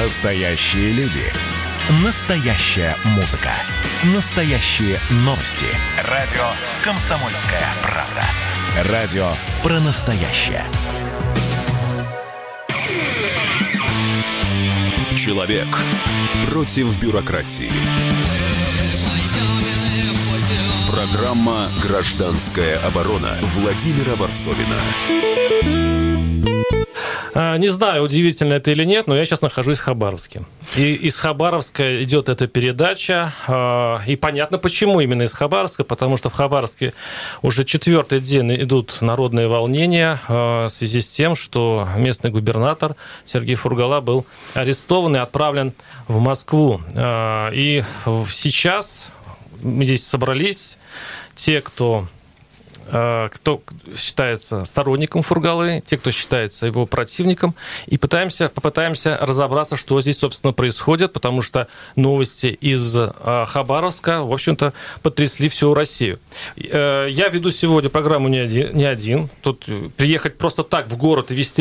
Настоящие люди. Настоящая музыка. Настоящие новости. Радио «Комсомольская правда». Радио про настоящее. Человек против бюрократии. Программа «Гражданская оборона» Владимира Варсовина. А, не знаю, удивительно это или нет, но я сейчас нахожусь в Хабаровске. И из Хабаровска идет эта передача. А, и понятно, почему именно из Хабаровска, потому что в Хабаровске уже четвертый день идут народные волнения а, в связи с тем, что местный губернатор Сергей Фургала был арестован и отправлен в Москву. И сейчас мы здесь собрались, те, кто Э, кто считается сторонником Фургалы, те, кто считается его противником, и пытаемся, попытаемся разобраться, что здесь, собственно, происходит, потому что новости из э, Хабаровска, в общем-то, потрясли всю Россию. Э, я веду сегодня программу не один, не один. Тут приехать просто так в город и вести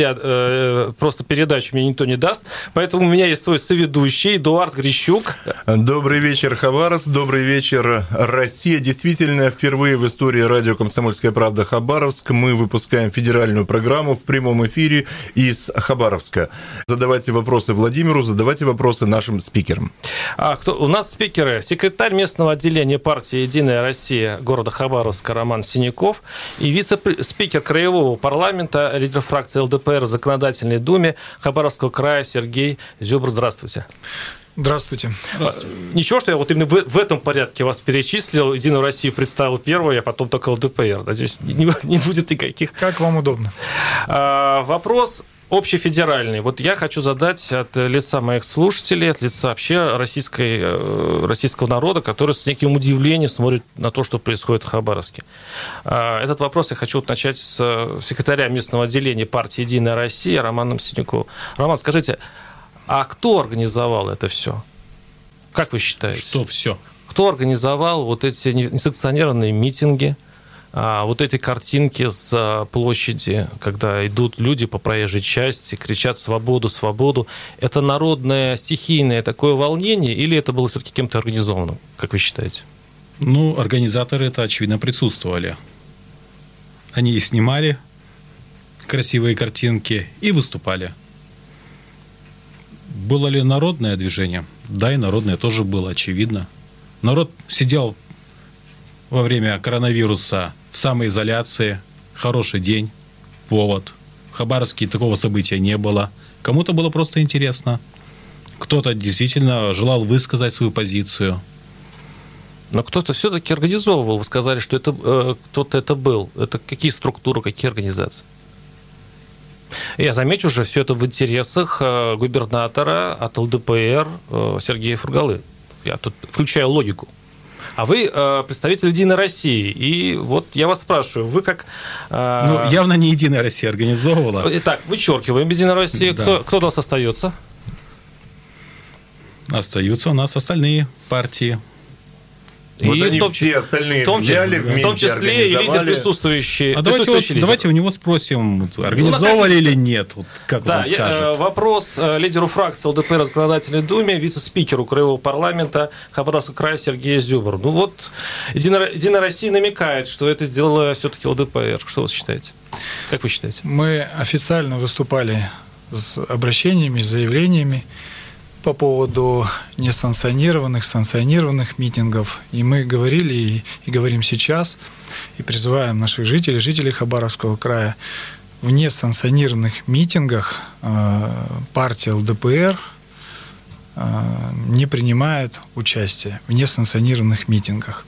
просто передачу мне никто не даст, поэтому у меня есть свой соведущий Эдуард Грищук. Добрый вечер, Хабаровск, добрый вечер, Россия. Действительно, впервые в истории радио «Комсомольская «Комсомольская правда» Хабаровск. Мы выпускаем федеральную программу в прямом эфире из Хабаровска. Задавайте вопросы Владимиру, задавайте вопросы нашим спикерам. А кто, у нас спикеры. Секретарь местного отделения партии «Единая Россия» города Хабаровска Роман Синяков и вице-спикер Краевого парламента, лидер фракции ЛДПР в Законодательной Думе Хабаровского края Сергей Зюбр. Здравствуйте. Здравствуйте. Здравствуйте. Ничего, что я вот именно в, в этом порядке вас перечислил, Единую Россию представил первой, а потом только ЛДПР. Надеюсь, не, не будет никаких... Как вам удобно. А, вопрос общефедеральный. Вот я хочу задать от лица моих слушателей, от лица вообще российской, э, российского народа, который с неким удивлением смотрит на то, что происходит в Хабаровске. А, этот вопрос я хочу начать с секретаря местного отделения партии «Единая Россия» Романом Синяковым. Роман, скажите, а кто организовал это все? Как вы считаете? Что все? Кто организовал вот эти несанкционированные митинги, а, вот эти картинки с а, площади, когда идут люди по проезжей части, кричат «свободу, свободу». Это народное стихийное такое волнение или это было все-таки кем-то организовано, как вы считаете? Ну, организаторы это, очевидно, присутствовали. Они и снимали красивые картинки, и выступали. Было ли народное движение? Да, и народное тоже было, очевидно. Народ сидел во время коронавируса в самоизоляции. Хороший день, повод. В Хабаровске такого события не было. Кому-то было просто интересно. Кто-то действительно желал высказать свою позицию. Но кто-то все-таки организовывал. Вы сказали, что это э, кто-то это был. Это какие структуры, какие организации? Я замечу же, все это в интересах э, губернатора от ЛДПР э, Сергея Фургалы. Я тут включаю логику. А вы э, представитель Единой России. И вот я вас спрашиваю, вы как... Ну, явно не Единая Россия организовывала. Итак, вычеркиваем Единая Россия. Да. Кто, кто у нас остается? Остаются у нас остальные партии. Вот и они в том, все остальные в том, взяли вместе, В том числе и лидер присутствующие. А давайте, вот, давайте у него спросим, организовали ну, или нет. Вот как да, он скажет. Я, э, вопрос э, лидеру фракции ЛДПР в Законодательной Думе, вице-спикеру Краевого парламента Хабаровского края Сергея Зюбр. Ну вот, Единая, Единая Россия намекает, что это сделала все-таки ЛДПР. Что вы считаете? Как вы считаете? Мы официально выступали с обращениями, с заявлениями по поводу несанкционированных, санкционированных митингов. И мы говорили и, и говорим сейчас, и призываем наших жителей, жителей Хабаровского края, в несанкционированных митингах э, партия ЛДПР э, не принимает участие в несанкционированных митингах.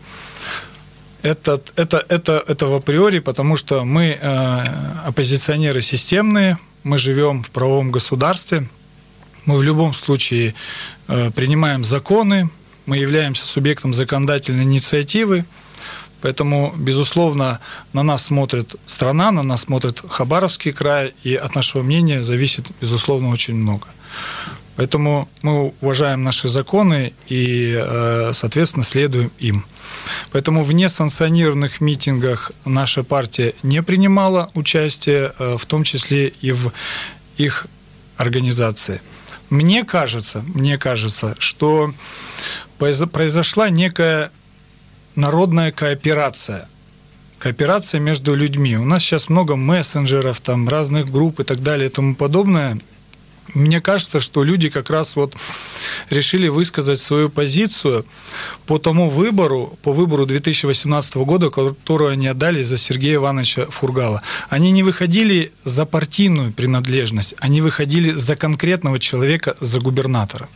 Это, это, это, это в априори, потому что мы э, оппозиционеры системные, мы живем в правовом государстве – мы в любом случае э, принимаем законы, мы являемся субъектом законодательной инициативы, Поэтому, безусловно, на нас смотрит страна, на нас смотрит Хабаровский край, и от нашего мнения зависит, безусловно, очень много. Поэтому мы уважаем наши законы и, э, соответственно, следуем им. Поэтому в несанкционированных митингах наша партия не принимала участие, э, в том числе и в их организации. Мне кажется, мне кажется, что произошла некая народная кооперация – кооперация между людьми. У нас сейчас много мессенджеров, там, разных групп и так далее и тому подобное. Мне кажется, что люди как раз вот решили высказать свою позицию по тому выбору, по выбору 2018 года, которую они отдали за Сергея Ивановича Фургала. Они не выходили за партийную принадлежность, они выходили за конкретного человека, за губернатора.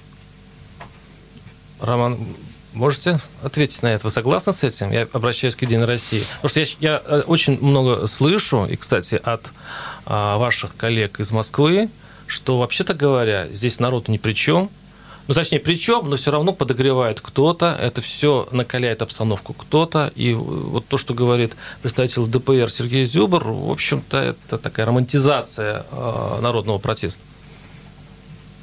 Роман, Можете ответить на это? Вы согласны с этим? Я обращаюсь к Единой России. Потому что я, я э, очень много слышу, и, кстати, от а, ваших коллег из Москвы, что, вообще-то говоря, здесь народ ни при чем. Ну, точнее, при чем, но все равно подогревает кто-то, это все накаляет обстановку кто-то. И вот то, что говорит представитель ДПР Сергей Зюбр, в общем-то, это такая романтизация э, народного протеста.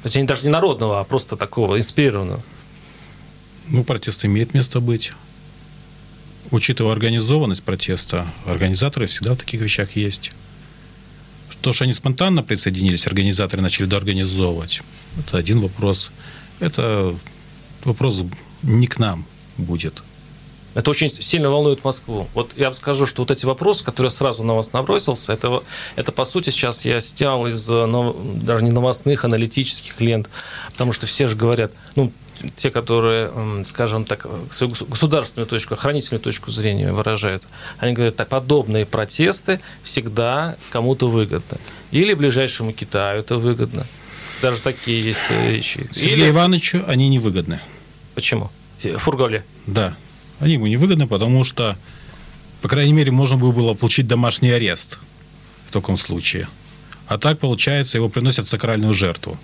Точнее, даже не народного, а просто такого инспирированного. Ну, протест имеет место быть. Учитывая организованность протеста, организаторы всегда в таких вещах есть. То, что они спонтанно присоединились, организаторы начали доорганизовывать, это один вопрос. Это вопрос не к нам будет. Это очень сильно волнует Москву. Вот я вам скажу, что вот эти вопросы, которые сразу на вас набросился, это, это по сути сейчас я снял из даже не новостных, аналитических лент, потому что все же говорят, ну, те, которые, скажем так, свою государственную точку, охранительную точку зрения выражают, они говорят, так, подобные протесты всегда кому-то выгодны. Или ближайшему Китаю это выгодно. Даже такие есть вещи. Сергею Или... Ивановичу они не выгодны. Почему? Фурголе? Да. Они ему не выгодны, потому что, по крайней мере, можно было получить домашний арест в таком случае. А так, получается, его приносят сакральную жертву.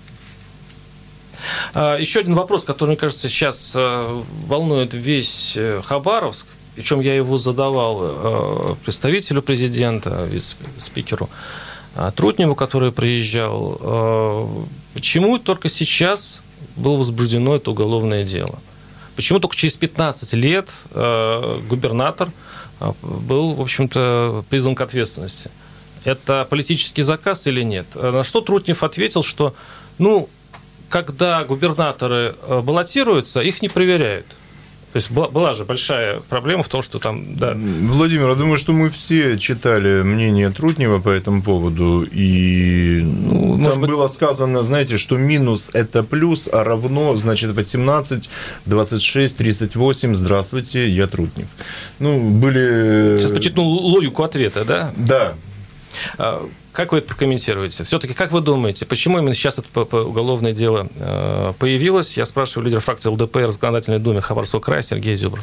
А, еще один вопрос, который, мне кажется, сейчас э, волнует весь э, Хабаровск, причем я его задавал э, представителю президента, вице-спикеру Трутневу, который приезжал. Почему только сейчас было возбуждено это уголовное дело? Почему только через 15 лет губернатор был, в общем-то, призван к ответственности? Это политический заказ или нет? На что Трутнев ответил, что ну, когда губернаторы э, баллотируются, их не проверяют. То есть была, была же большая проблема в том, что там... Да. Владимир, я думаю, что мы все читали мнение Трутнева по этому поводу, и ну, там быть... было сказано, знаете, что минус – это плюс, а равно, значит, 18, 26, 38, здравствуйте, я Трутнев. Ну, были... Сейчас почитну логику ответа, да? Да. Как вы это прокомментируете? Все-таки, как вы думаете, почему именно сейчас это уголовное дело э, появилось? Я спрашиваю лидера фракции ЛДПР в законодательной думе Хабарского края Сергея Зюбра.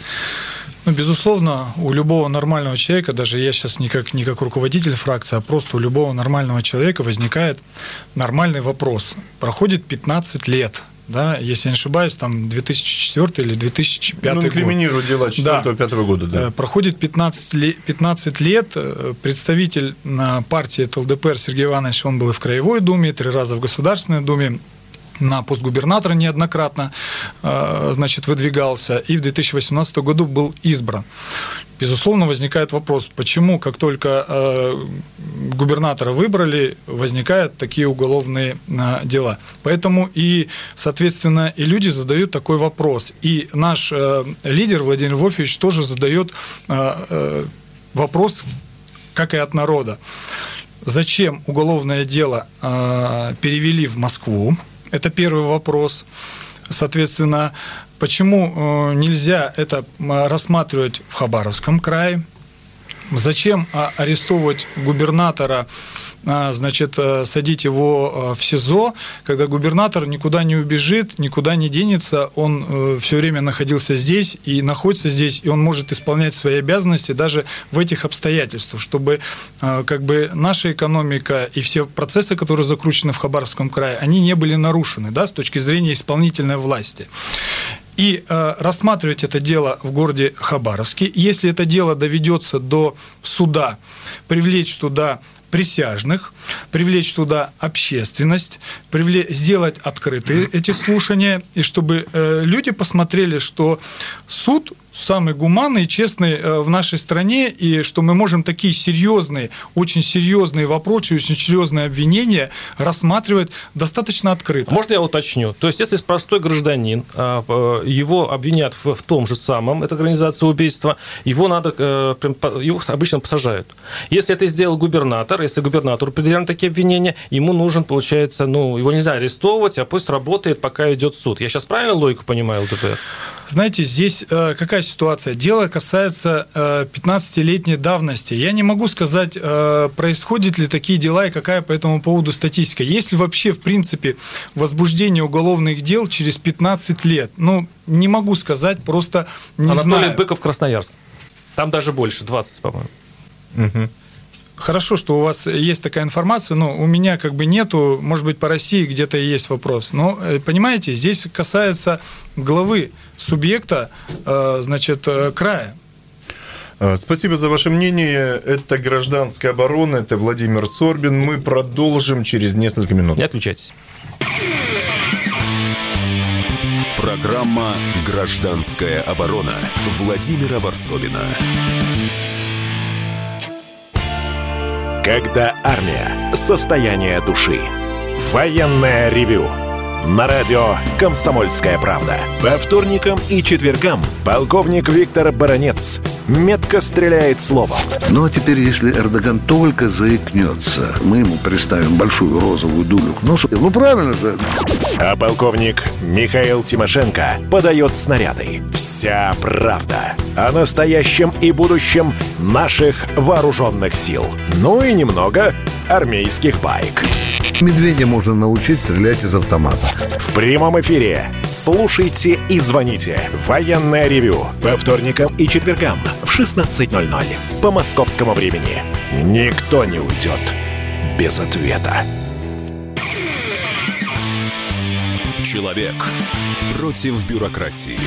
Ну, безусловно, у любого нормального человека, даже я сейчас не как, не как руководитель фракции, а просто у любого нормального человека возникает нормальный вопрос. Проходит 15 лет – да, если я не ошибаюсь, там 2004 или 2005 ну, инкриминируют дела 4-5 да. года, да. Э, проходит 15 лет, 15 лет, представитель партии ЛДПР Сергей Иванович, он был и в Краевой Думе, три раза в Государственной Думе, на пост губернатора неоднократно э, значит, выдвигался и в 2018 году был избран. Безусловно, возникает вопрос, почему, как только э, губернатора выбрали, возникают такие уголовные э, дела. Поэтому и, соответственно, и люди задают такой вопрос. И наш лидер Владимир Вольфович тоже задает вопрос, как и от народа. Зачем уголовное дело перевели в Москву? Это первый вопрос. Соответственно, почему э, нельзя это рассматривать в Хабаровском крае? Зачем а, арестовывать губернатора а, значит, э, садить его э, в СИЗО, когда губернатор никуда не убежит, никуда не денется, он все время находился здесь и находится здесь, и он может исполнять свои обязанности даже в этих обстоятельствах, чтобы как бы наша экономика и все процессы, которые закручены в Хабаровском крае, они не были нарушены да, с точки зрения исполнительной власти и э, рассматривать это дело в городе Хабаровске. Если это дело доведется до суда, привлечь туда присяжных, привлечь туда общественность, привлечь, сделать открытые эти слушания, и чтобы э, люди посмотрели, что суд самый гуманный и честный э, в нашей стране, и что мы можем такие серьезные, очень серьезные вопросы, очень серьезные обвинения рассматривать достаточно открыто. Можно я уточню? То есть, если простой гражданин, а, его обвинят в, том же самом, это организация убийства, его надо, э, его обычно посажают. Если это сделал губернатор, если губернатору предъявлены такие обвинения, ему нужен, получается, ну, его нельзя арестовывать, а пусть работает, пока идет суд. Я сейчас правильно логику понимаю ЛДПР? Знаете, здесь э, какая ситуация? Дело касается 15-летней давности. Я не могу сказать, происходят ли такие дела и какая по этому поводу статистика. Есть ли вообще, в принципе, возбуждение уголовных дел через 15 лет? Ну, не могу сказать, просто не Анатолий знаю. Быков, Красноярск. Там даже больше, 20, по-моему. Угу. Хорошо, что у вас есть такая информация, но у меня как бы нету, может быть, по России где-то есть вопрос. Но, э, понимаете, здесь касается главы субъекта, э, значит, э, края. Спасибо за ваше мнение. Это гражданская оборона, это Владимир Сорбин. Мы продолжим через несколько минут. Не отключайтесь. Программа «Гражданская оборона» Владимира Варсовина. Когда армия. Состояние души. Военное ревю на радио «Комсомольская правда». По вторникам и четвергам полковник Виктор Баранец метко стреляет словом. Ну а теперь, если Эрдоган только заикнется, мы ему представим большую розовую дулю к носу. Ну правильно же. А полковник Михаил Тимошенко подает снаряды. Вся правда о настоящем и будущем наших вооруженных сил. Ну и немного армейских байк. Медведя можно научить стрелять из автомата. В прямом эфире. Слушайте и звоните. Военное ревю. По вторникам и четвергам в 16.00 по московскому времени. Никто не уйдет без ответа. Человек против бюрократии.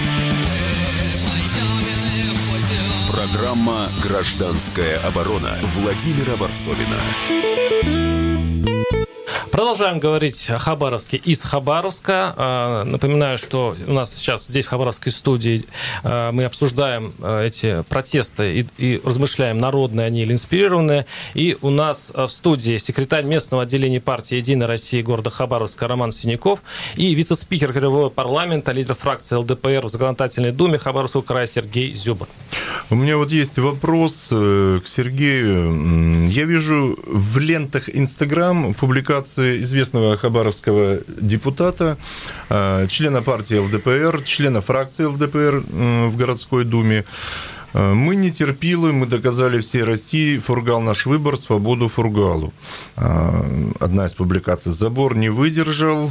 Программа «Гражданская оборона» Владимира Варсовина. Продолжаем говорить о Хабаровске из Хабаровска. А, напоминаю, что у нас сейчас здесь в Хабаровской студии а, мы обсуждаем а, эти протесты и, и размышляем, народные они или инспирированные. И у нас в студии секретарь местного отделения партии «Единая Россия» города Хабаровска Роман Синяков и вице-спикер Краевого парламента, лидер фракции ЛДПР в Законодательной Думе Хабаровского края Сергей Зюбар. У меня вот есть вопрос э, к Сергею. Я вижу в лентах Инстаграм публикации известного хабаровского депутата, э, члена партии ЛДПР, члена фракции ЛДПР в городской думе. Э, мы не терпилы, мы доказали всей России, фургал наш выбор, свободу фургалу. Одна из публикаций «Забор не выдержал»,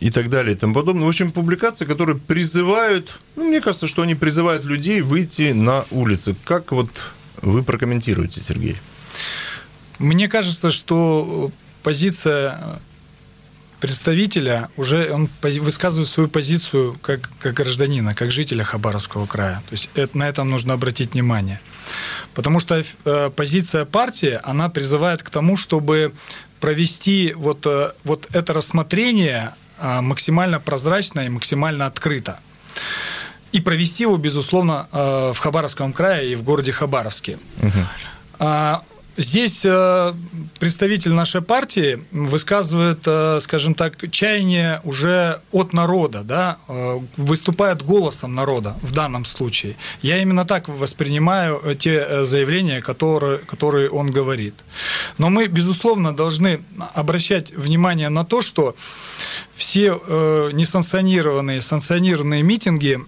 и так далее и тому подобное. В общем, публикации, которые призывают, ну, мне кажется, что они призывают людей выйти на улицы. Как вот вы прокомментируете, Сергей? Мне кажется, что позиция представителя уже он высказывает свою позицию как, как гражданина, как жителя Хабаровского края. То есть это, на этом нужно обратить внимание. Потому что э, позиция партии, она призывает к тому, чтобы провести вот, э, вот это рассмотрение э, максимально прозрачно и максимально открыто. И провести его, безусловно, э, в Хабаровском крае и в городе Хабаровске. Угу. Здесь э, представитель нашей партии высказывает, э, скажем так, чаяние уже от народа, да, э, выступает голосом народа в данном случае. Я именно так воспринимаю те заявления, которые, которые он говорит. Но мы, безусловно, должны обращать внимание на то, что все несанкционированные, санкционированные митинги,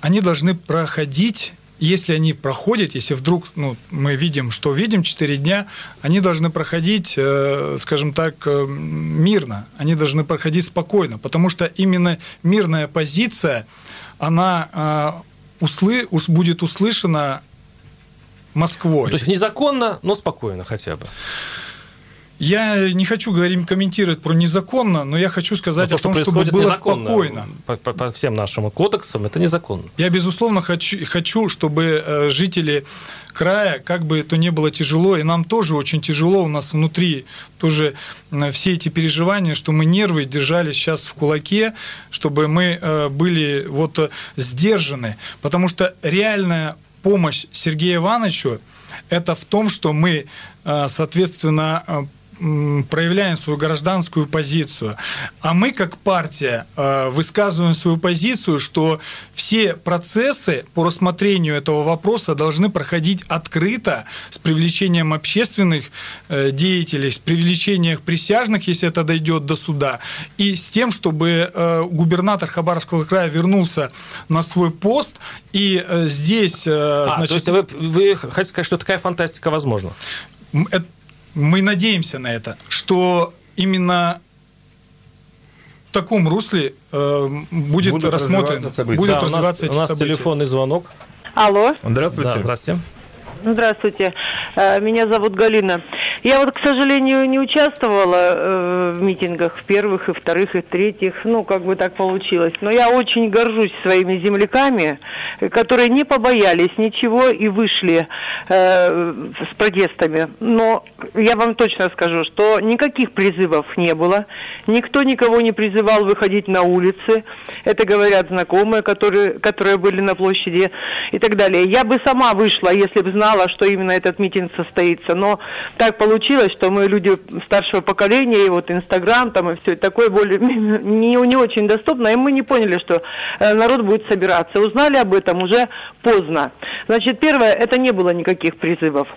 они должны проходить если они проходят, если вдруг ну, мы видим, что видим 4 дня, они должны проходить, э, скажем так, э, мирно, они должны проходить спокойно, потому что именно мирная позиция, она э, услы, будет услышана Москвой. То есть незаконно, но спокойно хотя бы. Я не хочу говорить, комментировать про незаконно, но я хочу сказать Но о то, том, что чтобы было спокойно. По, по- по всем нашим кодексам это незаконно. Я, безусловно, хочу, хочу, чтобы э, жители края, как бы то ни было тяжело, и нам тоже очень тяжело, у нас внутри тоже э, все эти переживания, что мы нервы держали сейчас в кулаке, чтобы мы э, были вот сдержаны, потому что реальная помощь Сергею Ивановичу это в том, что мы, соответственно, проявляем свою гражданскую позицию. А мы, как партия, э, высказываем свою позицию, что все процессы по рассмотрению этого вопроса должны проходить открыто, с привлечением общественных э, деятелей, с привлечением присяжных, если это дойдет до суда, и с тем, чтобы э, губернатор Хабаровского края вернулся на свой пост, и здесь... А, значит, то есть вы, вы хотите сказать, что такая фантастика возможна? М, эт- мы надеемся на это, что именно в таком русле э, будет Будут рассмотрено, развиваться события. будут Да, у нас, развиваться у эти нас события. телефонный звонок. Алло, Здравствуйте. Да, здравствуйте. здравствуйте. Э, Меня зовут Галина. Я вот, к сожалению, не участвовала э, в митингах в первых и вторых и третьих. Ну, как бы так получилось. Но я очень горжусь своими земляками, которые не побоялись ничего и вышли э, с протестами. Но я вам точно скажу, что никаких призывов не было. Никто никого не призывал выходить на улицы. Это говорят знакомые, которые, которые были на площади и так далее. Я бы сама вышла, если бы знала, что именно этот митинг состоится. Но так получилось, что мы люди старшего поколения, и вот Инстаграм там и все такое более не, не очень доступно, и мы не поняли, что э, народ будет собираться. Узнали об этом уже поздно. Значит, первое, это не было никаких призывов.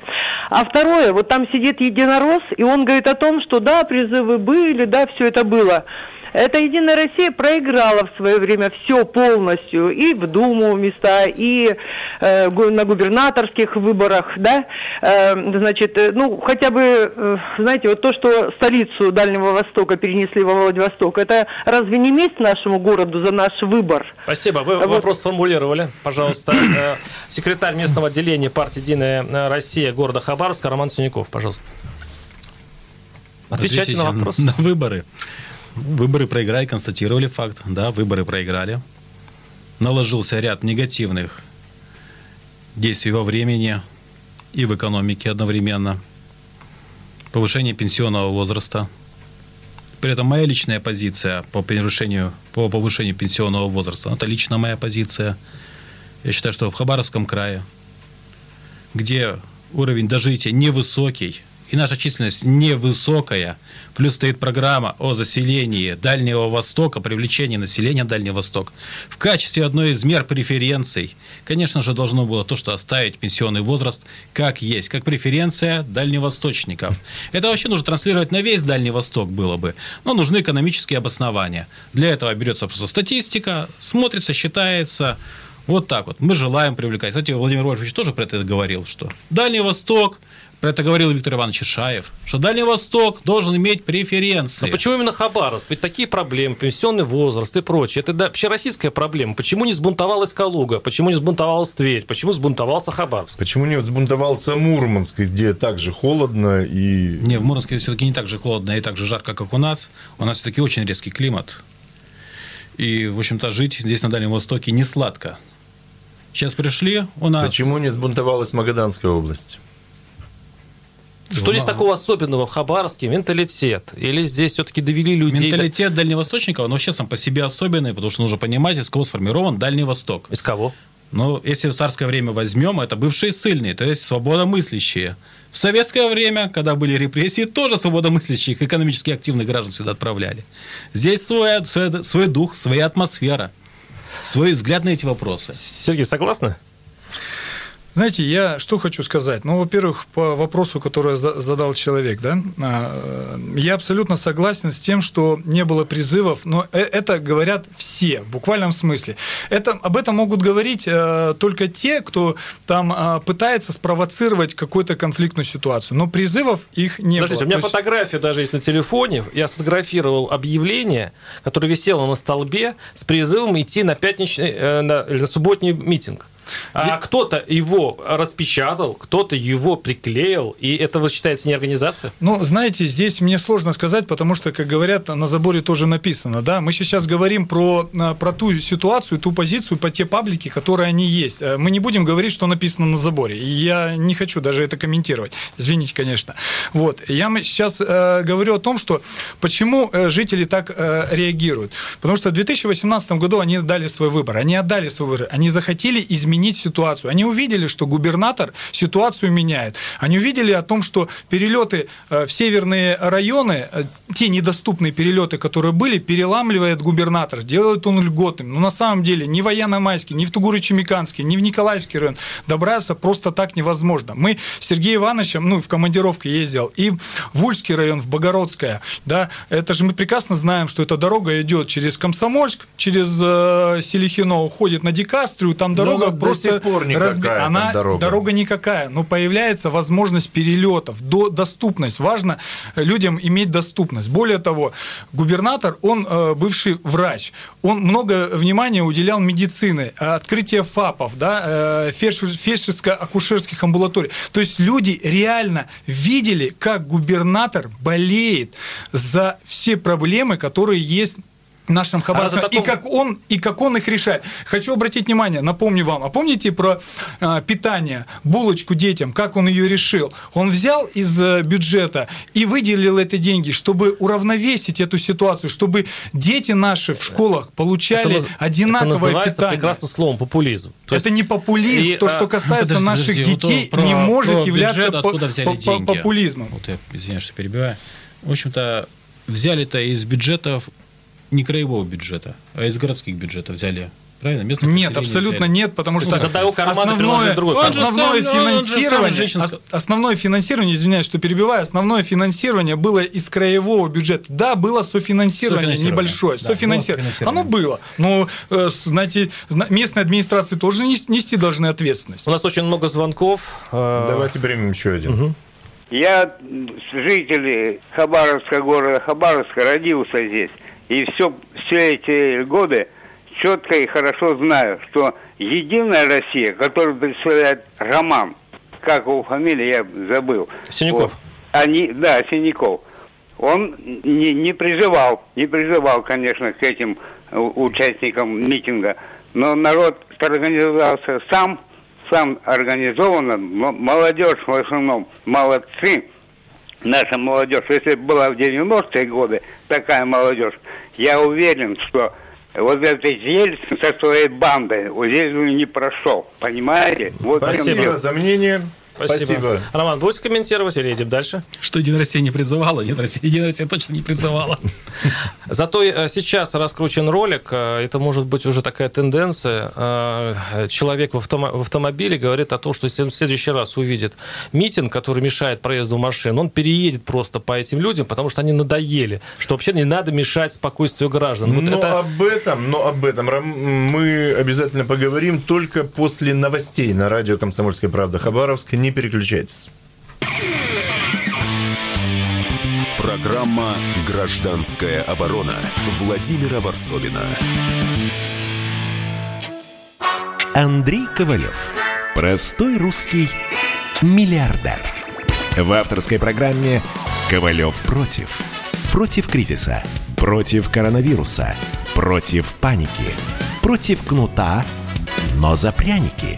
А второе, вот там сидит единорос, и он говорит о том, что да, призывы были, да, все это было. Это Единая Россия проиграла в свое время все полностью, и в Думу места, и э, на губернаторских выборах, да, Э, значит, э, ну, хотя бы, э, знаете, вот то, что столицу Дальнего Востока перенесли во Владивосток, это разве не месть нашему городу за наш выбор? Спасибо. Вы Вот. вопрос сформулировали. Пожалуйста. Э, Секретарь местного отделения партии «Единая Россия» города Хабаровска Роман Синяков, пожалуйста. Отвечайте на Ответите вопрос. На выборы. Выборы проиграли, констатировали факт. Да, выборы проиграли. Наложился ряд негативных действий во времени и в экономике одновременно. Повышение пенсионного возраста. При этом моя личная позиция по повышению, по повышению пенсионного возраста, это лично моя позиция. Я считаю, что в Хабаровском крае, где уровень дожития невысокий, и наша численность невысокая, плюс стоит программа о заселении Дальнего Востока, привлечении населения Дальнего Востока. В качестве одной из мер преференций, конечно же, должно было то, что оставить пенсионный возраст как есть, как преференция дальневосточников. Это вообще нужно транслировать на весь Дальний Восток было бы, но нужны экономические обоснования. Для этого берется просто статистика, смотрится, считается, вот так вот. Мы желаем привлекать. Кстати, Владимир Вольфович тоже про это говорил, что Дальний Восток, про это говорил Виктор Иванович Шаев, что Дальний Восток должен иметь преференции. Но почему именно Хабаровск? Ведь такие проблемы, пенсионный возраст и прочее, это да, общероссийская проблема. Почему не сбунтовалась Калуга? Почему не сбунтовалась Тверь? Почему сбунтовался Хабаровск? Почему не взбунтовался Мурманск, где также холодно и... Не, в Мурманске все-таки не так же холодно и так же жарко, как у нас. У нас все-таки очень резкий климат. И, в общем-то, жить здесь на Дальнем Востоке не сладко. Сейчас пришли у нас... Почему не взбунтовалась Магаданская область? Что здесь такого особенного в Хабаровске? Менталитет? Или здесь все-таки довели людей... до- Менталитет дальневосточника, он вообще сам по себе особенный, потому что нужно понимать, из кого сформирован Дальний Восток. Из кого? Но если в царское время возьмем, это бывшие ссыльные, то есть свободомыслящие. В советское время, когда были репрессии, тоже свободомыслящих, экономически активных граждан сюда отправляли. Здесь свой, свой, свой дух, своя атмосфера, свой взгляд на эти вопросы. Сергей, согласны? Знаете, я что хочу сказать? Ну, во-первых, по вопросу, который за- задал человек, да, а, э, я абсолютно согласен с тем, что не было призывов, но э- это говорят все, в буквальном смысле. Это, об этом могут говорить э, только те, кто там а, пытается спровоцировать какую-то конфликтную ситуацию, но призывов их не Подождите, было. у меня То есть- фотография даже есть на телефоне. Я сфотографировал объявление, которое висело на столбе с призывом идти на пятничный, на, на субботний митинг. А кто-то его распечатал, кто-то его приклеил, и это вы считаете не организация? Ну, знаете, здесь мне сложно сказать, потому что, как говорят, на заборе тоже написано, да. Мы сейчас говорим про, а, про ту ситуацию, ту позицию, по те паблики, которые они есть. Э, Мы не будем говорить, что написано на заборе. И Я не хочу даже это комментировать. Извините, конечно. Вот. Я сейчас э, говорю о том, что почему э, жители так э, реагируют. Потому что в 2018 году они дали свой выбор. Они отдали свой выбор. Они захотели изменить ситуацию. Они увидели, что губернатор ситуацию меняет. Они увидели о том, что перелеты э, в северные районы, э, те недоступные перелеты, которые были, переламливает губернатор, делает он льготным. Но на самом деле ни в Военно-Майский, ни в Тугуры-Чемиканский, ни в Николаевский район добраться просто так невозможно. Мы с Сергеем Ивановичем, ну, в командировке ездил, и в Ульский район, в Богородское, да, это же мы прекрасно знаем, что эта дорога идет через Комсомольск, через э, Селихино, уходит на Дикастрию, там дорога до просто сих пор никакая там Она дорога. дорога никакая, но появляется возможность перелетов, до, доступность. Важно людям иметь доступность. Более того, губернатор, он э, бывший врач, он много внимания уделял медицине, э, открытие ФАПов, да, э, фельдшер- фельдшерско-акушерских амбулаторий. То есть люди реально видели, как губернатор болеет за все проблемы, которые есть в нашем Хабаровском, за таком- и как он и как он их решает. Хочу обратить внимание, напомню вам, а помните про э, питание, булочку детям, как он ее решил? Он взял из э, бюджета и выделил эти деньги, чтобы уравновесить эту ситуацию, чтобы дети наши в школах получали наз- одинаковое это называется питание. прекрасным словом популизм. То это есть- не популизм, и, то, что а, касается Подожди, наших подожди, вот детей, про- не может про являться бюджет, по- по- по- популизмом. Вот я извиняюсь, что перебиваю. В общем-то, взяли-то из бюджетов не краевого бюджета, а из городских бюджетов взяли. Правильно? Местных Нет, абсолютно взяли. нет, потому что кармана приложили основное, другой карман. Основное сам- сам финансирование, ос- основное финансирование, извиняюсь, что перебиваю, основное финансирование было из краевого бюджета. Да, было софинансирование, Софинансирование, небольшое, да, софинансирование. было софинансирование. Оно было, но, э, знаете, зна- местные администрации тоже нес- нести должны ответственность. У нас очень много звонков. Э, Давайте примем еще один. Я житель Хабаровска, города Хабаровска, родился здесь. И все, все эти годы четко и хорошо знаю, что Единая Россия, которую представляет Роман, как его фамилия, я забыл. Синяков. Вот. Они, да, Синяков. Он не, не призывал, не призывал, конечно, к этим э, участникам митинга, но народ организовался сам, сам организованно, молодежь в основном, молодцы, наша молодежь, если была в 90-е годы такая молодежь, я уверен, что вот этот Ельцин со своей бандой здесь бы не прошел, понимаете? Вот Спасибо за мнение. Спасибо. Спасибо. Роман, будете комментировать или едем дальше? Что Единая Россия не призывала? Нет, Россия, Единая Россия точно не призывала. Зато э, сейчас раскручен ролик, э, это может быть уже такая тенденция. Э, Человек в, автомо- в автомобиле говорит о том, что если он в следующий раз увидит митинг, который мешает проезду машин, он переедет просто по этим людям, потому что они надоели, что вообще не надо мешать спокойствию граждан. Вот но это- об этом, но об этом мы обязательно поговорим только после новостей на радио «Комсомольская правда» Хабаровск. Не переключайтесь. Программа «Гражданская оборона» Владимира Варсовина. Андрей Ковалев. Простой русский миллиардер. В авторской программе «Ковалев против». Против кризиса. Против коронавируса. Против паники. Против кнута, но за пряники.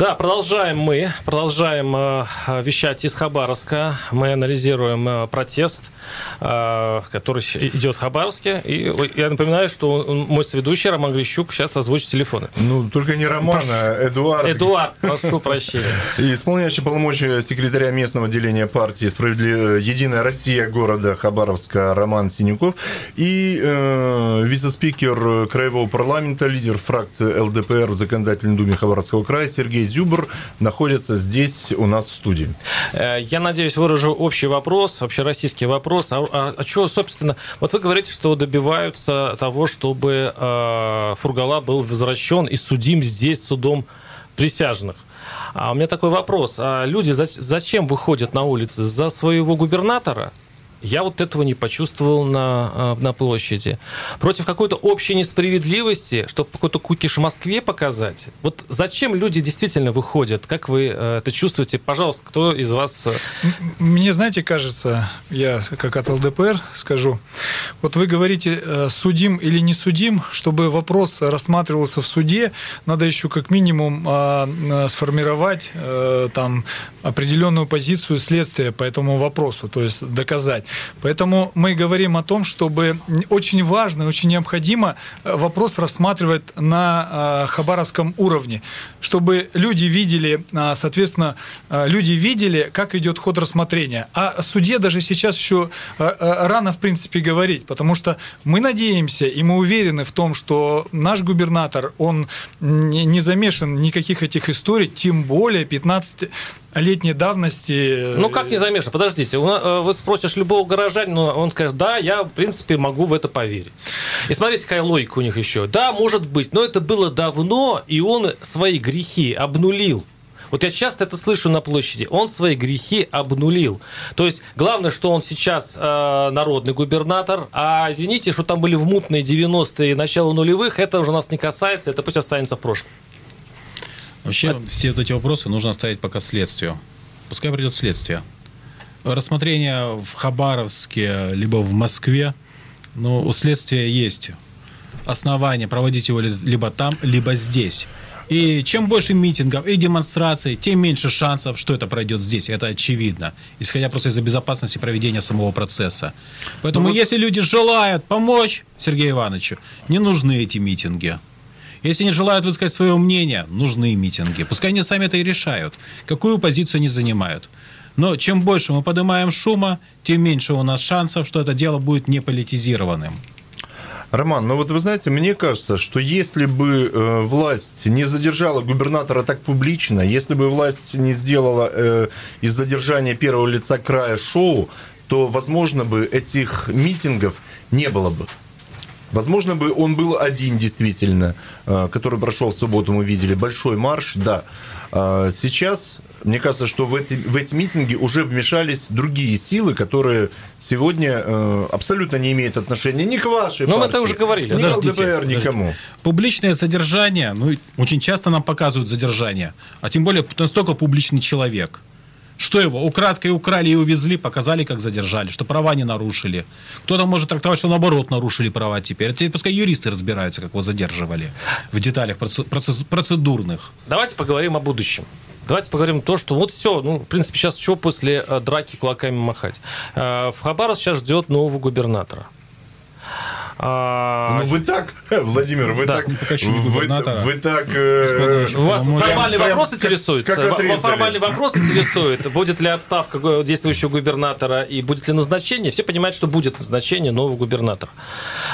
Да, продолжаем мы. Продолжаем э, вещать из Хабаровска. Мы анализируем э, протест, э, который идет в Хабаровске. И я напоминаю, что мой соведущий Роман Грищук сейчас озвучит телефоны. Ну, только не Роман, а Эдуард. Эдуард, прошу прощения. Исполняющий полномочия секретаря местного отделения партии «Справедливая Единая Россия» города Хабаровска Роман Синюков и э, вице-спикер Краевого парламента, лидер фракции ЛДПР в Законодательной Думе Хабаровского края Сергей Сергей Зюбр находится здесь у нас в студии. Э, я надеюсь, выражу общий вопрос, общероссийский вопрос. А, а, а что, собственно, вот вы говорите, что добиваются того, чтобы э, Фургала был возвращен и судим здесь судом присяжных. А у меня такой вопрос. А люди зачем выходят на улицы? За своего губернатора? Я вот этого не почувствовал на, а, на площади. Против какой-то общей несправедливости, чтобы какой-то кукиш в Москве показать. Вот зачем люди действительно выходят? Как вы э, это чувствуете? Пожалуйста, кто из вас... Э, мне, знаете, кажется, я как от ЛДПР скажу, вот вы говорите, э, судим или не судим, чтобы вопрос рассматривался в суде, надо еще как минимум а, сформировать там определенную позицию следствия по этому вопросу, то есть доказать. Поэтому мы говорим о том, чтобы очень важно, очень необходимо э, вопрос рассматривать на э, хабаровском уровне, чтобы люди видели, э, соответственно, люди видели, как идет ход рассмотрения. А суде даже сейчас еще рано, в принципе, говорить, потому что мы надеемся и мы уверены в том, что наш губернатор, он не замешан никаких этих историй, тем более 15 летней давности. Ну, как не замешан? Подождите, вы спросишь любого горожанина, он скажет, да, я, в принципе, могу в это поверить. И смотрите, какая логика у них еще. Да, может быть, но это было давно, и он свои грехи обнулил. Вот я часто это слышу на площади. Он свои грехи обнулил. То есть главное, что он сейчас э, народный губернатор, а извините, что там были в мутные 90-е и начало нулевых, это уже нас не касается, это пусть останется в прошлом. Вообще, а... все эти вопросы нужно оставить пока следствию. Пускай придет следствие рассмотрение в Хабаровске либо в Москве, но у следствия есть основания проводить его либо там, либо здесь. И чем больше митингов и демонстраций, тем меньше шансов, что это пройдет здесь. Это очевидно. Исходя просто из-за безопасности проведения самого процесса. Поэтому, ну, если люди желают помочь Сергею Ивановичу, не нужны эти митинги. Если не желают высказать свое мнение, нужны митинги. Пускай они сами это и решают, какую позицию они занимают. Но чем больше мы поднимаем шума, тем меньше у нас шансов, что это дело будет не политизированным. Роман, ну вот вы знаете, мне кажется, что если бы э, власть не задержала губернатора так публично, если бы власть не сделала э, из задержания первого лица края шоу, то, возможно, бы этих митингов не было бы. Возможно, бы он был один действительно, э, который прошел в субботу, мы видели, большой марш, да. А сейчас мне кажется, что в эти, в эти митинги уже вмешались другие силы, которые сегодня э, абсолютно не имеют отношения ни к вашей Но партии, мы это уже говорили. Ни подождите, к ЛДПР, никому. Подождите. Публичное задержание, ну, очень часто нам показывают задержание, а тем более настолько публичный человек. Что его украдкой украли и увезли, показали, как задержали, что права не нарушили. Кто-то может трактовать, что наоборот нарушили права теперь. Теперь пускай юристы разбираются, как его задерживали в деталях процедурных. Давайте поговорим о будущем. Давайте поговорим то, что вот все, ну, в принципе, сейчас что после э, драки кулаками махать. Э, в Хабаровск сейчас ждет нового губернатора. А... Ну вы так, Владимир, вы да. так, вы, вы так. Э... Вас формальный прям, вопрос интересует. Как, как формальный вопрос интересует. Будет ли отставка действующего губернатора и будет ли назначение? Все понимают, что будет назначение нового губернатора.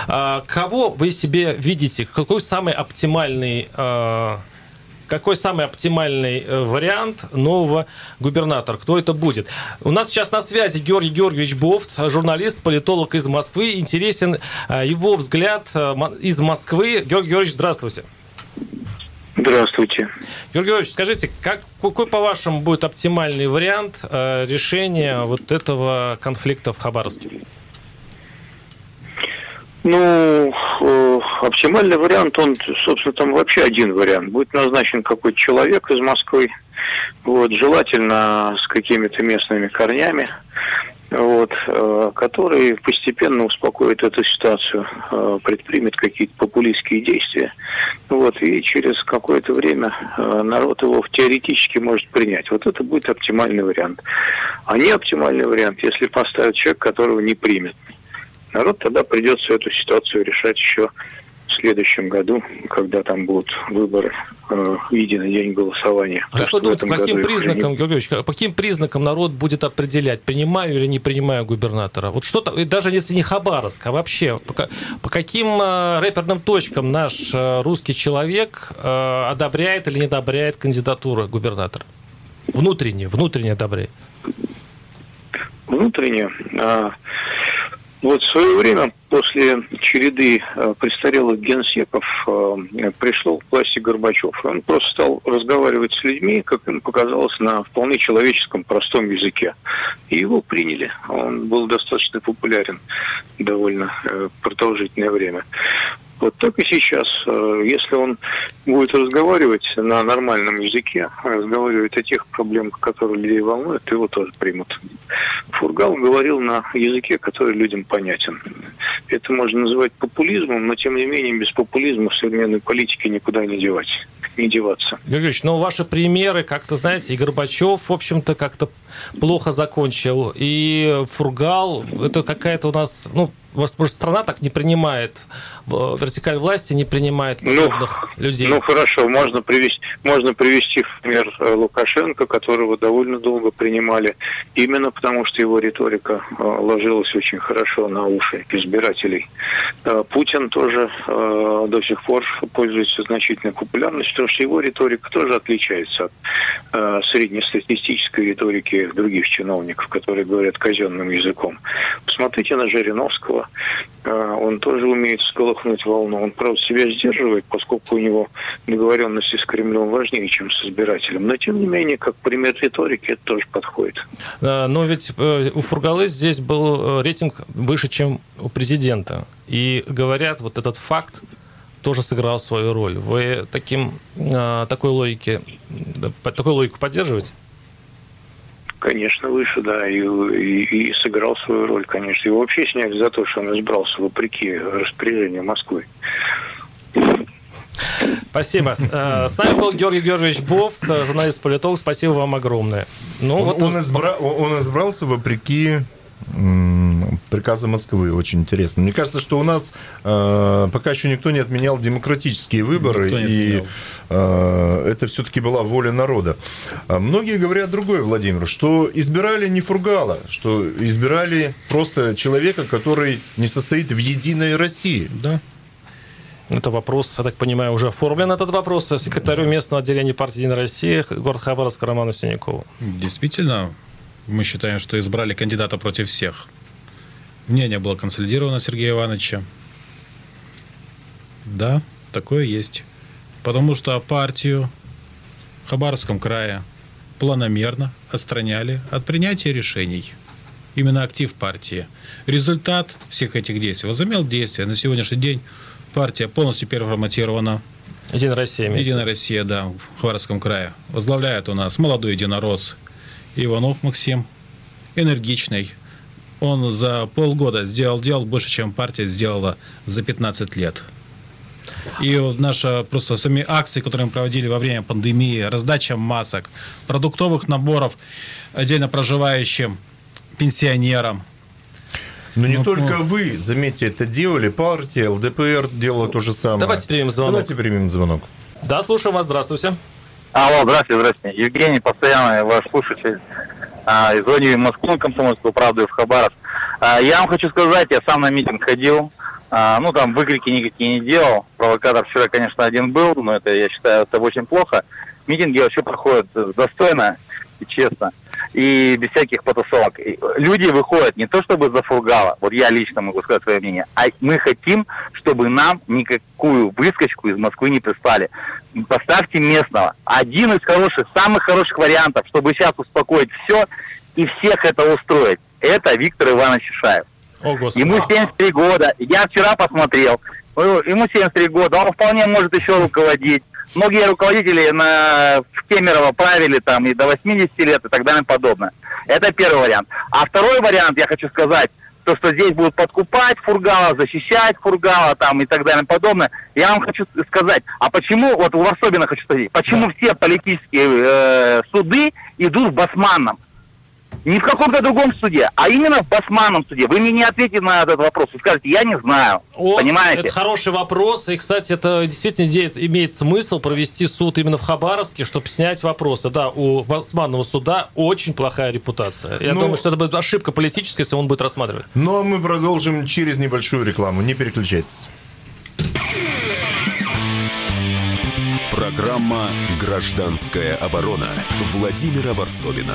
А, кого вы себе видите? Какой самый оптимальный? А какой самый оптимальный э, вариант нового губернатора? Кто это будет? У нас сейчас на связи Георгий Георгиевич Бофт, журналист, политолог из Москвы. Интересен э, его взгляд э, из Москвы. Георгий Георгиевич, здравствуйте. Здравствуйте. Георгий Георгиевич, скажите, как, какой, по-вашему, будет оптимальный вариант решения вот этого конфликта в Хабаровске? Ну, э, оптимальный вариант, он, собственно, там вообще один вариант. Будет назначен какой-то человек из Москвы, вот, желательно с какими-то местными корнями, вот, э, который постепенно успокоит эту ситуацию, э, предпримет какие-то популистские действия, вот, и через какое-то время народ его теоретически может принять. Вот это будет оптимальный вариант. А не оптимальный вариант, если поставить человек, которого не примет. Народ тогда придется эту ситуацию решать еще в следующем году, когда там будут выборы э, единый день голосования. А как думаете, по каким признакам, не... Георгиевич, по каким признакам народ будет определять, принимаю или не принимаю губернатора? Вот что-то, даже если не Хабаровск, а вообще, по, по каким э, рэперным точкам наш э, русский человек э, одобряет или не одобряет кандидатуру губернатора? Внутренне, внутренне одобряет. Внутренне. А, вот в свое время, после череды э, престарелых генсеков, э, пришел к власти Горбачев. Он просто стал разговаривать с людьми, как им показалось, на вполне человеческом, простом языке. И его приняли. Он был достаточно популярен довольно э, продолжительное время. Вот так и сейчас. Если он будет разговаривать на нормальном языке, разговаривать о тех проблемах, которые людей волнуют, его тоже примут. Фургал говорил на языке, который людям понятен. Это можно называть популизмом, но тем не менее без популизма в современной политике никуда не девать, не деваться. Георгиевич, ну ваши примеры, как-то, знаете, и Горбачев, в общем-то, как-то плохо закончил, и Фургал, это какая-то у нас, ну, может, страна так не принимает, вертикаль власти не принимает ну, подобных ну, людей? Ну, хорошо, можно привести, можно привести в пример э, Лукашенко, которого довольно долго принимали, именно потому что его риторика э, ложилась очень хорошо на уши избирателей. Э, Путин тоже до сих пор пользуется значительной популярностью, потому что его риторика тоже отличается от среднестатистической риторики других чиновников, которые говорят казенным языком. Посмотрите на Жириновского, а, он тоже умеет сколыхнуть волну. Он, правда, себя сдерживает, поскольку у него договоренности с Кремлем важнее, чем с избирателем. Но, тем не менее, как пример риторики, это тоже подходит. Но ведь э, у Фургалы здесь был э, рейтинг выше, чем у президента. И говорят, вот этот факт тоже сыграл свою роль. Вы таким, э, такой логики, такую логику поддерживаете? Конечно, выше, да, и, и, и сыграл свою роль, конечно. Его вообще сняли за то, что он избрался вопреки распоряжению Москвы. Спасибо. Э, с нами был Георгий Георгиевич Бов, журналист-политолог. Спасибо вам огромное. Ну, он, вот он, избра... он избрался вопреки приказа Москвы. Очень интересно. Мне кажется, что у нас э, пока еще никто не отменял демократические выборы, и э, это все-таки была воля народа. А многие говорят другое, Владимир, что избирали не Фургала, что избирали просто человека, который не состоит в единой России. Да. Это вопрос, я так понимаю, уже оформлен этот вопрос секретарю местного отделения партии «Единая Россия» город Хабаровск Роману Синякову. Действительно, мы считаем, что избрали кандидата против всех. Мнение было консолидировано Сергея Ивановича. Да, такое есть. Потому что партию в Хабаровском крае планомерно отстраняли от принятия решений. Именно актив партии. Результат всех этих действий возымел действие. На сегодняшний день партия полностью переформатирована. Единая Россия. Единая Россия, да, в Хабаровском крае. Возглавляет у нас молодой единорос Иванов Максим, энергичный. Он за полгода сделал дел больше, чем партия сделала за 15 лет. И вот наша просто сами акции, которые мы проводили во время пандемии, раздача масок, продуктовых наборов отдельно проживающим пенсионерам. Но не ну, только ну... вы, заметьте, это делали. Партия, ЛДПР делала то же самое. Давайте примем звонок. Давайте примем звонок. Да, слушаю вас. Здравствуйте. Алло, здравствуйте, здравствуйте. Евгений, постоянно ваш слушатель. А, звоню в Москву, комсомольскую правду и в Хабаровск. А, я вам хочу сказать, я сам на митинг ходил. А, ну, там выкрики никакие не делал. Провокатор вчера, конечно, один был, но это, я считаю, это очень плохо. Митинги вообще проходят достойно и честно и без всяких потасовок. Люди выходят не то чтобы за Фургала, вот я лично могу сказать свое мнение, а мы хотим, чтобы нам никакую выскочку из Москвы не прислали. Поставьте местного. Один из хороших, самых хороших вариантов, чтобы сейчас успокоить все и всех это устроить. Это Виктор Иванович Шаев. О, Ему 73 года. Я вчера посмотрел. Ему 73 года. Он вполне может еще руководить многие руководители на, в Кемерово правили там и до 80 лет и так далее и подобное. Это первый вариант. А второй вариант, я хочу сказать, то, что здесь будут подкупать Фургала, защищать Фургала там и так далее и подобное. Я вам хочу сказать, а почему, вот особенно хочу сказать, почему все политические э, суды идут в Басманном? Не в каком-то другом суде, а именно в Басманном суде. Вы мне не ответите на этот вопрос. Вы скажете, я не знаю. О, Понимаете? Это хороший вопрос. И, кстати, это действительно идея- имеет смысл провести суд именно в Хабаровске, чтобы снять вопросы. Да, у Басманного суда очень плохая репутация. Я Ну- думаю, что это будет ошибка политическая, если он будет рассматривать. Ну а мы продолжим через небольшую рекламу. Не переключайтесь. Программа «Гражданская оборона» Владимира Варсовина.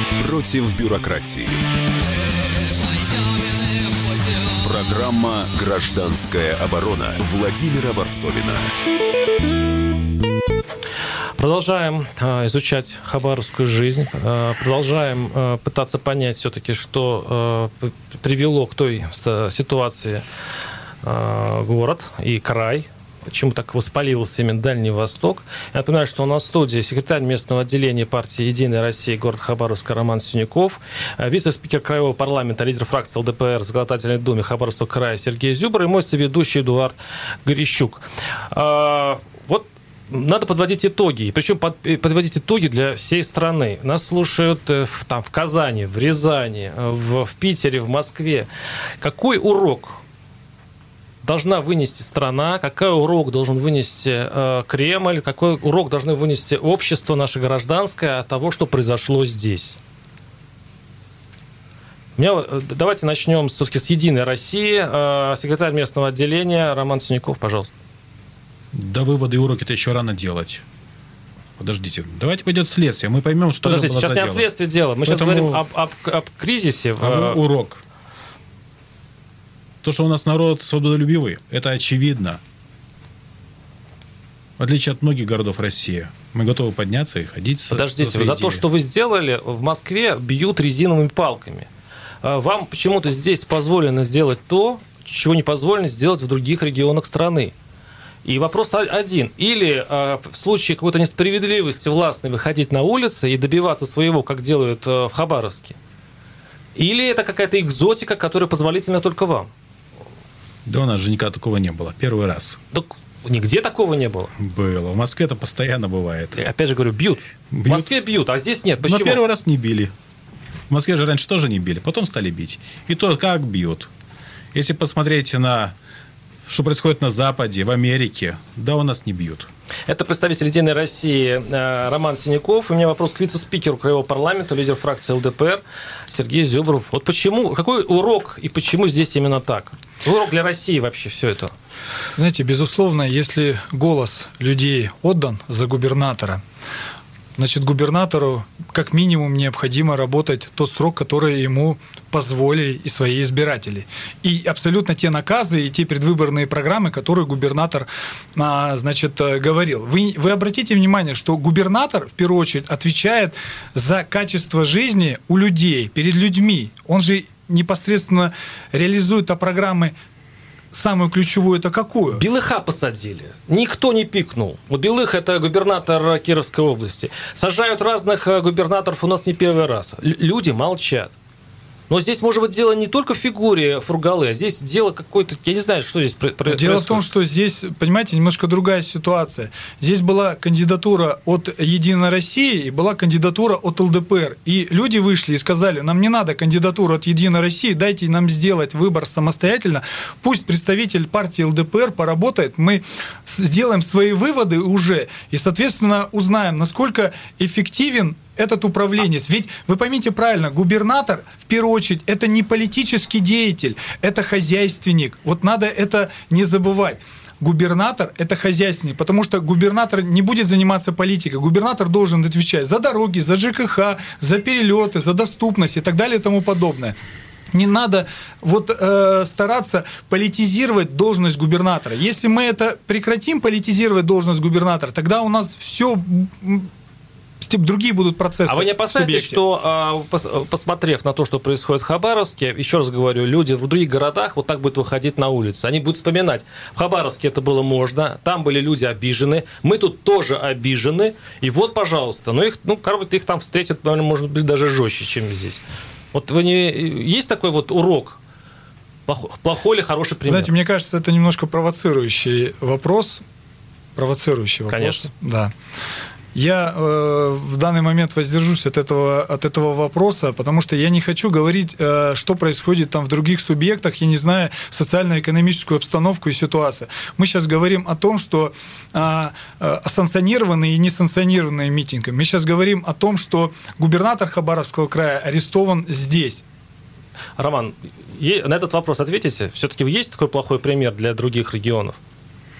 против бюрократии. Программа «Гражданская оборона» Владимира Варсовина. Продолжаем э, изучать хабаровскую жизнь, э, продолжаем э, пытаться понять все-таки, что привело к той ситуации город и край, почему так воспалился именно Дальний Восток. Я напоминаю, что у нас в студии секретарь местного отделения партии «Единая Россия» город Хабаровска Роман Синяков, э, вице-спикер Краевого парламента, лидер фракции ЛДПР в Законодательной думе Хабаровского края Сергей Зюбр и мой соведущий Эдуард Горищук. Э, Вот надо подводить итоги. Причем под- э, подводить итоги для всей страны. Нас слушают э, в, там, в Казани, в Рязани, в, в Питере, в Москве. Какой урок должна вынести страна, какой урок должен вынести э, Кремль, какой урок должны вынести общество наше гражданское от того, что произошло здесь? Меня, э, давайте начнем все-таки с «Единой России». Э, секретарь местного отделения Роман Синяков, пожалуйста. Да выводы и уроки-то еще рано делать. Подождите, давайте пойдет следствие, мы поймем, что Подождите, сейчас не о дело. следствии дела. Мы сейчас Поэтому- говорим об, об- об кризисе. А вы урок. То, что у нас народ свободолюбивый, это очевидно. В отличие от многих городов России, мы готовы подняться и ходить Подождите, за то, идеи. что вы сделали, в Москве бьют резиновыми палками. А Вам почему-то здесь позволено сделать то, чего не позволено сделать в других регионах страны. И вопрос один. Или э, в случае какой-то несправедливости властной выходить на улицы и добиваться своего, как делают э, в Хабаровске. Или это какая-то экзотика, которая позволительна только вам. Да у нас же никогда такого не было. Первый раз. Так нигде такого не было. Было. В Москве это постоянно бывает. Я опять же говорю, бьют. В Бьют. Москве бьют, а здесь нет. Почему? Но первый раз не били. В Москве же раньше тоже не били, потом стали бить. И то, как бьют. Если посмотреть на что происходит на Западе, в Америке, да, у нас не бьют. Это представитель «Единой России» э, Роман Синяков. У меня вопрос к вице-спикеру Краевого парламента, лидер фракции ЛДПР Сергей Зюбров. Вот почему, какой урок и почему здесь именно так? Урок для России вообще все это. Знаете, безусловно, если голос людей отдан за губернатора, значит, губернатору как минимум необходимо работать тот срок, который ему позволили и свои избиратели. И абсолютно те наказы и те предвыборные программы, которые губернатор, а, значит, э, говорил. Вы, вы обратите внимание, что губернатор, в первую очередь, отвечает за качество жизни у людей, перед людьми. Он же непосредственно реализует программы самую ключевую это какую? Белыха посадили. Никто не пикнул. Белых – это губернатор Кировской области. Сажают разных э, губернаторов у нас не первый раз. Люди молчат. Но здесь, может быть, дело не только в фигуре Фургалы, а здесь дело какое-то... Я не знаю, что здесь про- про- Дело в том, происходит. что здесь, понимаете, немножко другая ситуация. Здесь была кандидатура от Единой России и была кандидатура от ЛДПР. И люди вышли и сказали, нам не надо кандидатуру от Единой России, дайте нам сделать выбор самостоятельно. Пусть представитель партии ЛДПР поработает, мы сделаем свои выводы уже и, соответственно, узнаем, насколько эффективен этот управленец. Ведь вы поймите правильно, губернатор, в первую очередь, это не политический деятель, это хозяйственник. Вот надо это не забывать. губернатор – это хозяйственник, потому что губернатор не будет заниматься политикой. Губернатор должен отвечать за дороги, за ЖКХ, за перелеты, за доступность и так далее и тому подобное. Не надо вот э, стараться политизировать должность губернатора. Если мы это прекратим политизировать должность губернатора, тогда у нас все типа, другие будут процессы. А вы не опасаетесь, что, а, посмотрев на то, что происходит в Хабаровске, еще раз говорю, люди в других городах вот так будут выходить на улицу. Они будут вспоминать, в Хабаровске это было можно, там были люди обижены, мы тут тоже обижены, и вот, пожалуйста, ну, их, ну, короче, их там встретят, наверное, может быть, даже жестче, чем здесь. Вот вы не... Есть такой вот урок? Плохой или хороший пример? Знаете, мне кажется, это немножко провоцирующий вопрос. Провоцирующий вопрос. Конечно. Да. Я э, в данный момент воздержусь от этого, от этого вопроса, потому что я не хочу говорить, э, что происходит там в других субъектах, я не знаю социально-экономическую обстановку и ситуацию. Мы сейчас говорим о том, что э, э, санкционированные и несанкционированные митинги. Мы сейчас говорим о том, что губернатор Хабаровского края арестован здесь. Роман, на этот вопрос ответите? Все-таки есть такой плохой пример для других регионов?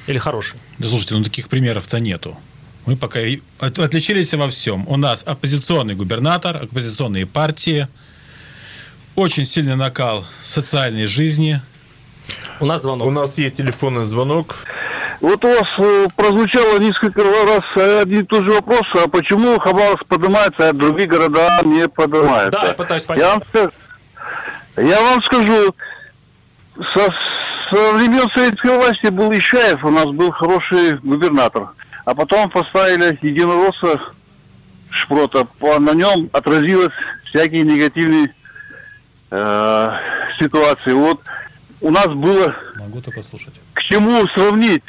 Или хороший? Да слушайте, ну таких примеров-то нету. Мы пока отличились во всем. У нас оппозиционный губернатор, оппозиционные партии, очень сильный накал социальной жизни. У нас звонок. У нас есть телефонный звонок. Вот у вас э, прозвучало несколько раз один и тот же вопрос, а почему Хабаровск поднимается, а другие города не поднимаются? Да, я пытаюсь понять. Я вам, я вам скажу, со, со времен советской власти был Ишаев, у нас был хороший губернатор. А потом поставили единоросса шпрота. На нем отразилось всякие негативные э, ситуации. Вот у нас было... Могу только слушать. К чему сравнить,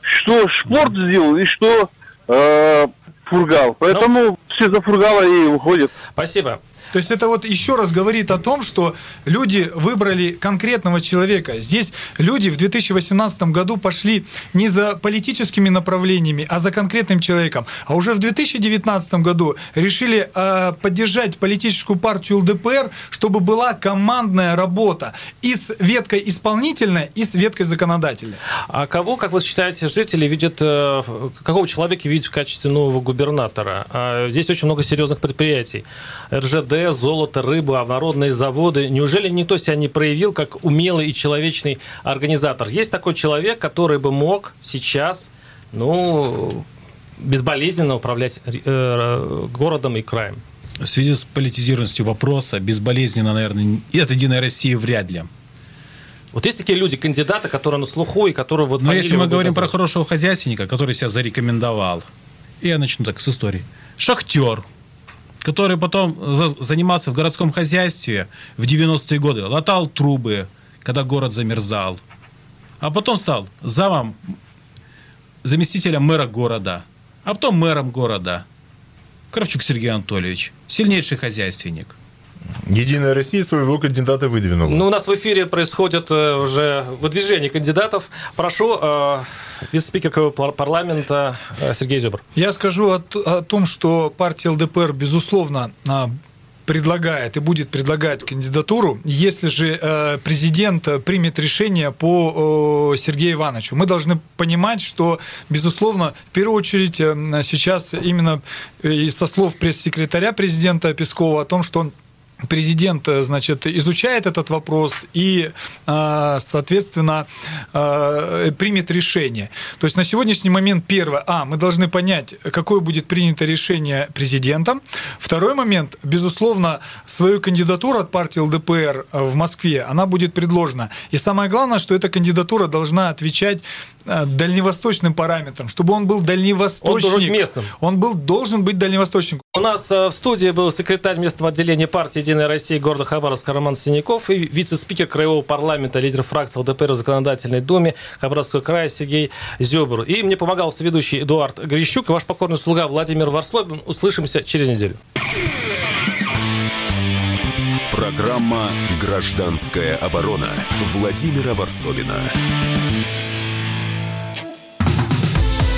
что Шпорт сделал и что э, Фургал. Поэтому ну, все за Фургала и уходят. Спасибо. То есть это вот еще раз говорит о том, что люди выбрали конкретного человека. Здесь люди в 2018 году пошли не за политическими направлениями, а за конкретным человеком. А уже в 2019 году решили э, поддержать политическую партию ЛДПР, чтобы была командная работа и с веткой исполнительной, и с веткой законодательной. А кого, как вы считаете, жители видят, э, какого человека видят в качестве нового губернатора? А здесь очень много серьезных предприятий. РЖД, золото, рыбу, а народные заводы. Неужели никто себя не проявил как умелый и человечный организатор? Есть такой человек, который бы мог сейчас, ну, безболезненно управлять э, городом и краем? В связи с политизированностью вопроса, безболезненно, наверное, и от «Единой России» вряд ли. Вот есть такие люди, кандидаты, которые на слуху и которые вот... Но если мы говорим назвать. про хорошего хозяйственника, который себя зарекомендовал, я начну так с истории. Шахтер, который потом занимался в городском хозяйстве в 90-е годы, латал трубы, когда город замерзал. А потом стал замом, заместителем мэра города, а потом мэром города. Кравчук Сергей Анатольевич, сильнейший хозяйственник. Единая Россия своего кандидата выдвинула. Ну, у нас в эфире происходит э, уже выдвижение кандидатов. Прошу, э, вице-спикер парламента э, Сергей Зюбр. Я скажу о, о том, что партия ЛДПР, безусловно, а, предлагает и будет предлагать кандидатуру, если же э, президент примет решение по Сергею Ивановичу. Мы должны понимать, что, безусловно, в первую очередь сейчас именно со слов пресс-секретаря президента Пескова о том, что он президент, э, значит, изучает этот вопрос и, э, соответственно, э, примет решение. То есть на сегодняшний момент первое, а, мы должны понять, какое будет принято решение президентом. Второй момент, безусловно, свою кандидатуру от партии ЛДПР в Москве, она будет предложена. И самое главное, что эта кандидатура должна отвечать дальневосточным параметрам, чтобы он был дальневосточник. Он должен быть местным. Он был, должен быть дальневосточником. У нас в студии был секретарь местного отделения партии «Единая Россия» города Хабаровска Роман Синяков и вице-спикер Краевого парламента, лидер фракции ЛДПР в Законодательной Думе Хабаровского края Сергей Зюбр. И мне помогал ведущий Эдуард Грищук и ваш покорный слуга Владимир Варслобин. Услышимся через неделю. Программа «Гражданская оборона» Владимира Варсовина.